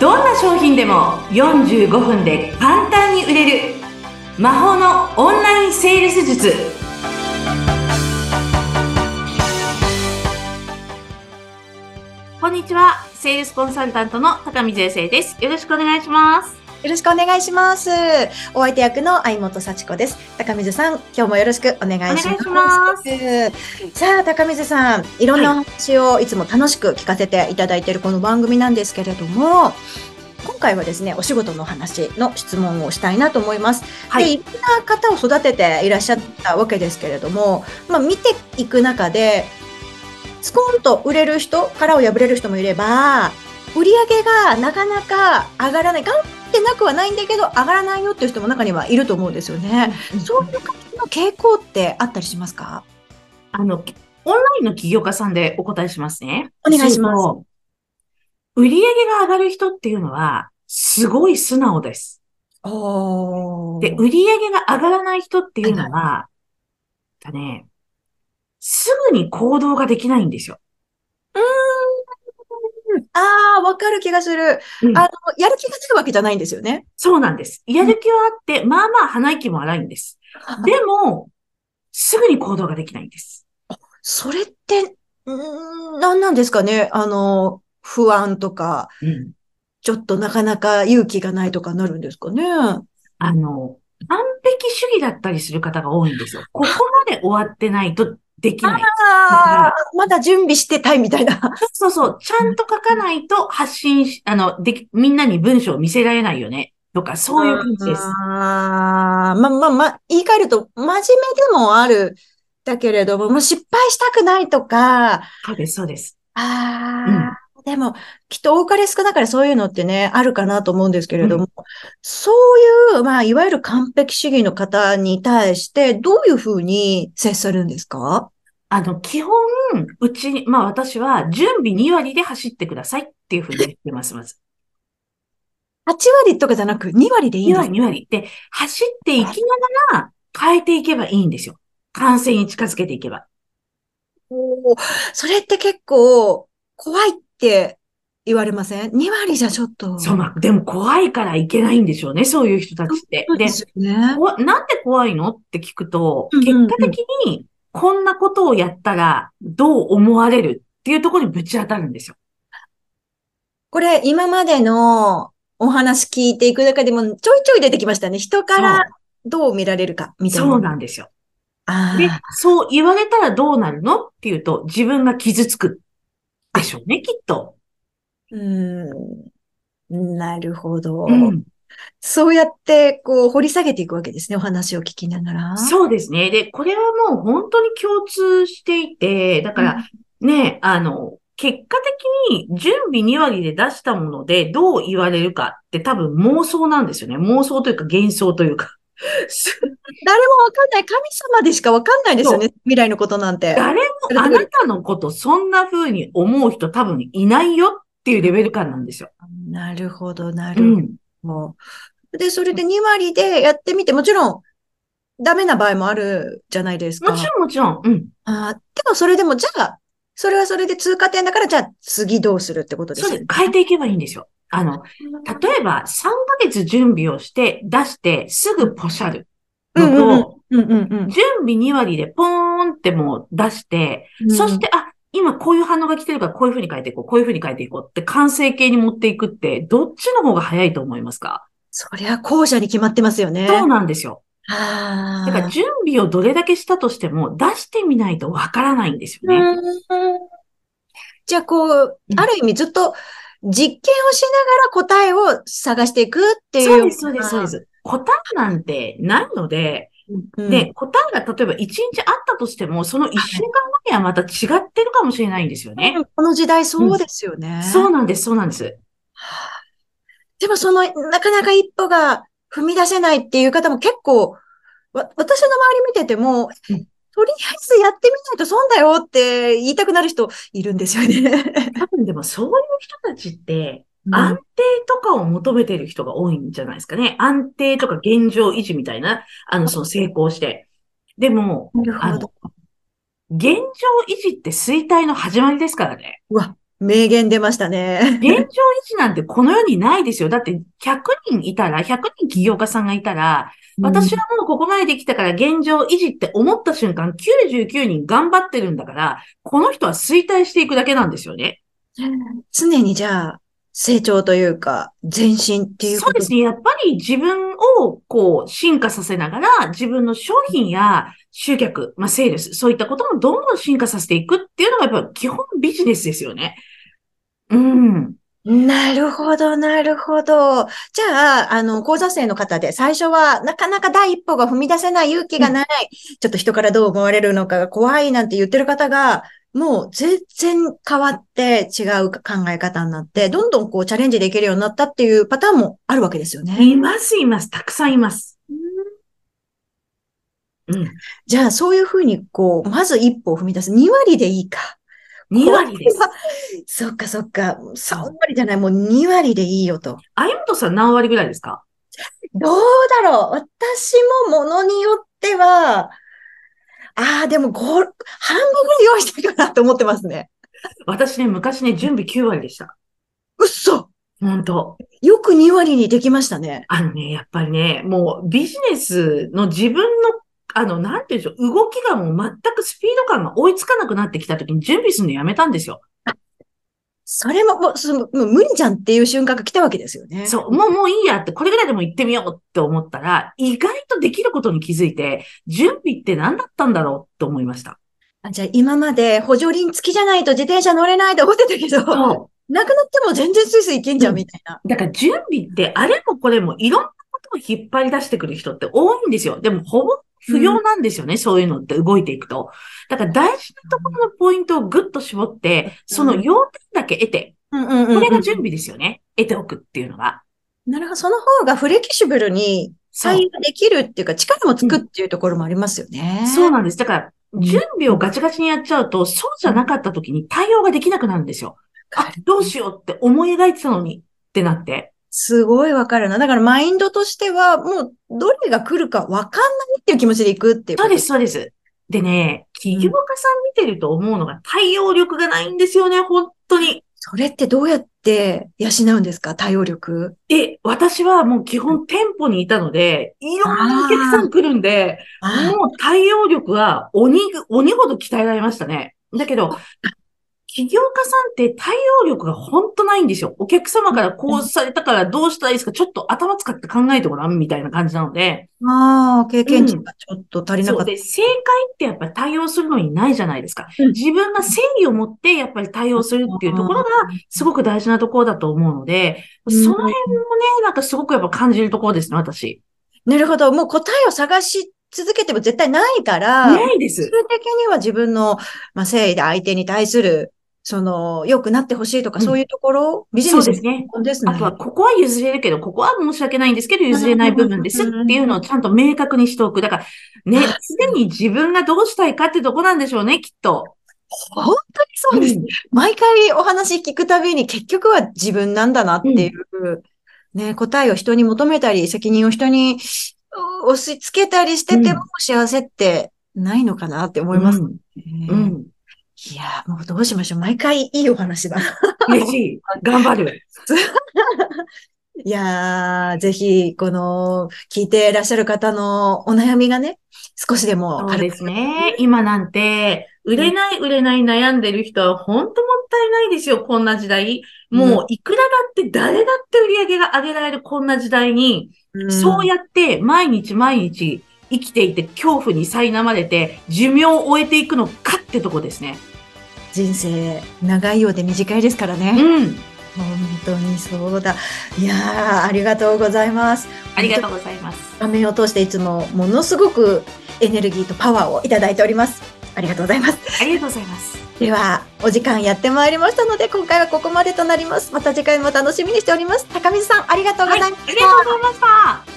どんな商品でも45分で簡単に売れる魔法のオンラインセールス術。こんにちは。セールスコンサルタントの高見税生です。よろしくお願いします。よろしくお願いします。お相手役の相本幸子です。高水さん、今日もよろしくお願いします。さあ、高水さん、いろんなお話をいつも楽しく聞かせていただいているこの番組なんですけれども、今回はですね、お仕事の話の質問をしたいなと思います。はいで、いろんな方を育てていらっしゃったわけですけれども、まあ、見ていく中で、スコーンと売れる人、殻を破れる人もいれば、売り上げがなかなか上がらない。頑張ってなくはないんだけど、上がらないよっていう人も中にはいると思うんですよね。そういう感じの傾向ってあったりしますか？あの、オンラインの起業家さんでお答えしますね。お願いします。売り上げが上がる人っていうのは、すごい素直です。おで、売り上げが上がらない人っていうのは、だね、すぐに行動ができないんですよ。ああ、わかる気がする。うんあの、やる気が出るわけじゃないんですよね。そうなんです。やる気はあって、まあまあ鼻息も荒いんです。でも、すぐに行動ができないんです。それって、ん、何なんですかね？あの、不安とか、うん。ちょっとなかなか勇気がないとかなるんですかね？あの、完璧主義だったりする方が多いんですよ。ここまで終わってないとできない。ああ、まだ準備してたいみたいな。そうそう、ちゃんと書かないと発信し、あの、でき、みんなに文章を見せられないよね。とか、そういう感じです。ああ、ま、ま、ま、言い換えると、真面目でもある。だけれども、もう失敗したくないとか、そうです、そうです。ああ、でも、きっと多かれ少なかれそういうのってね、あるかなと思うんですけれども、そういう、まあ、いわゆる完璧主義の方に対して、どういうふうに接するんですか？あの、基本、うちに、まあ私は準備2割で走ってくださいっていうふうに言ってます、まず。?8 割とかじゃなく2割でいいん2です割、2割。で、走っていきながら変えていけばいいんですよ。完成に近づけていけば。おーそれって結構怖いって言われません ?2 割じゃちょっと。そう、まあ、でも怖いからいけないんでしょうね、そういう人たちって。でそうで、すよね。こわなんで怖いのって聞くと、結果的にこんなことをやったらどう思われるっていうところにぶち当たるんですよ。これ、今までのお話聞いていく中でもちょいちょい出てきましたね。人からどう見られるか、みたいな。そうなんですよ。あであ、そう言われたらどうなるのっていうと、自分が傷つくでしょうね、きっと。うーん。なるほど。うん。そうやって、こう、掘り下げていくわけですね。お話を聞きながら。そうですね。で、これはもう本当に共通していて、だから、ね、あの、結果的に準備2割で出したものでどう言われるかって多分妄想なんですよね。妄想というか幻想というか。誰もわかんない。神様でしかわかんないですよね。未来のことなんて。誰もあなたのことそんな風に思う人多分いないよっていうレベル感なんですよ。なるほど、なうるほん。ど。で、それで2割でやってみて、もちろん、ダメな場合もあるじゃないですか。もちろんもちろん。うん。あーでもそれでも、じゃあ、それはそれで通過点だから、じゃあ次どうするってことですよねそうです。。変えていけばいいんですよ。あの、例えば3ヶ月準備をして出してすぐポシャるうんうんのと、準備2割でポーンってもう出して、うん。そして、あ、今こういう反応が来てるからこういう風に変えていこう、こういう風に変えていこうって完成形に持っていくって、どっちの方が早いと思いますか？そりゃ後者に決まってますよね。そうなんですよ。あだから準備をどれだけしたとしても出してみないとわからないんですよね。うんじゃあ、こうう、んある意味ずっと実験をしながら答えを探していくっていう。そうです、そうです、そうで。す。答えなんてないので、うん、で、答えが例えば1日あったとしても、その1週間後にはまた違ってるかもしれないんですよね。この時代そうですよね。そうなんです、そうなんです。でもその、なかなか一歩が踏み出せないっていう方も結構、わ私の周り見てても、うんとりあえずやってみないと損だよって言いたくなる人いるんですよね。多分でもそういう人たちって、安定とかを求めてる人が多いんじゃないですかね。安定とか現状維持みたいな、あの、その成功して。でも、あの。現状維持って衰退の始まりですからね。うわ、名言出ましたね。現状維持なんてこの世にないですよ。だって100人いたら、100人起業家さんがいたら、私はもうここまでできたから現状維持って思った瞬間、99人頑張ってるんだから、この人は衰退していくだけなんですよね。常にじゃあ、成長というか、前進っていうそうですね。やっぱり自分をこう進化させながら、自分の商品や集客、まあセールス、そういったこともどんどん進化させていくっていうのがやっぱ基本ビジネスですよね。うん。なるほど、なるほど。じゃあ、あの、講座生の方で、最初はなかなか第一歩が踏み出せない勇気がない、ちょっと人からどう思われるのかが怖いなんて言ってる方が、もう全然変わって違う考え方になって、どんどんこうチャレンジできるようになったっていうパターンもあるわけですよね。います、います。たくさんいます。うん。じゃあ、そういうふうに、こう、まず一歩を踏み出す。2割でいいか。2割です。そっかそっか。3割じゃない、もう2割でいいよと。あいもとさん何割ぐらいですか？どうだろう私もものによっては、ああ、でも5、半分ぐらい用意してるかなと思ってますね。私ね、昔ね、準備9割でした。うっそ本当よく2割にできましたね。あのね、やっぱりね、もうビジネスの自分の、あの、なんていうんでしょう、動きがもう全くスピード感が追いつかなくなってきた時に準備するのやめたんですよ。それも、もう、そのもう無理じゃんっていう瞬間が来たわけですよね。そう、もうもういいやって、これぐらいでも行ってみようって思ったら、意外とできることに気づいて、準備って何だったんだろうって思いました。あじゃあ今まで補助輪付きじゃないと自転車乗れないと思ってたけど、そなくなっても全然スイスイいけんじゃんみたいな。う。だから準備って、あれもこれもいろんなことを引っ張り出してくる人って多いんですよ。でも、ほぼ不要なんですよね、そういうのって動いていくと。だから大事なところのポイントをぐっと絞って、その要点だけ得て、うんうんうんうんこれが準備ですよね。得ておくっていうのが。なるほど。その方がフレキシブルにそう対応できるっていうか、力もつくっていうところもありますよね。そうなんです。だから、準備をガチガチにやっちゃうと、そうじゃなかった時に対応ができなくなるんですよ。あ、どうしようって思い描いてたのにってなって。すごいわかるな。だからマインドとしては、もうどれが来るかわかんないっていう気持ちでいくっていう。そうです、そうです。でね、起業家さん見てると思うのが対応力がないんですよね、本当に。それってどうやって養うんですか？対応力。で、私はもう基本店舗にいたので、いろんなお客さん来るんで、あもう対応力は鬼ぐ、鬼ほど鍛えられましたね。だけど、起業家さんって対応力が本当ないんですよ。お客様からこうされたからどうしたらいいですか？ちょっと頭使って考えてごらんみたいな感じなので、あー、経験値がちょっと足りなかった。そうで、正解ってやっぱり対応するのにないじゃないですか。うん自分が正義を持ってやっぱり対応するっていうところがすごく大事なところだと思うので、うんその辺もね、なんかすごくやっぱ感じるところですね、私。なるほど。もう答えを探し続けても絶対ないから、ないです最。終的には自分の、まあ、誠意で相手に対する、その、良くなってほしいとか、うんそういうところ、ビジネスですね。のですね。あとは、ここは譲れるけど、ここは申し訳ないんですけど、譲れない部分ですっていうのをちゃんと明確にしておく。だから、ね、常に自分がどうしたいかってとこなんでしょうね、きっと。本当にそうです。毎回お話聞くたびに結局は自分なんだなっていう、ね、答えを人に求めたり、責任を人にう押し付けたりしてても幸せってないのかなって思いますね。うん。うん。いやー、もうどうしましょう。毎回いいお話だな。嬉しい。頑張る。いやー、ぜひ、この、聞いていらっしゃる方のお悩みがね、少しでもそうですね。今なんて、売れない、売れない悩んでる人は本当もったいないですよ、こんな時代。もう、いくらだって誰だって売り上げが上げられるこんな時代に、うんそうやって毎日毎日生きていて恐怖に苛まれて寿命を終えていくのかってとこですね。人生、長いようで短いですからね。うん。本当にそうだ。いやー、ありがとうございます。ありがとうございます。画面を通していつもものすごくエネルギーとパワーをいただいております。ありがとうございます。ありがとうございます。では、お時間やってまいりましたので、今回はここまでとなります。また次回も楽しみにしております。高水さん、ありがとうございました。ありがとうございました。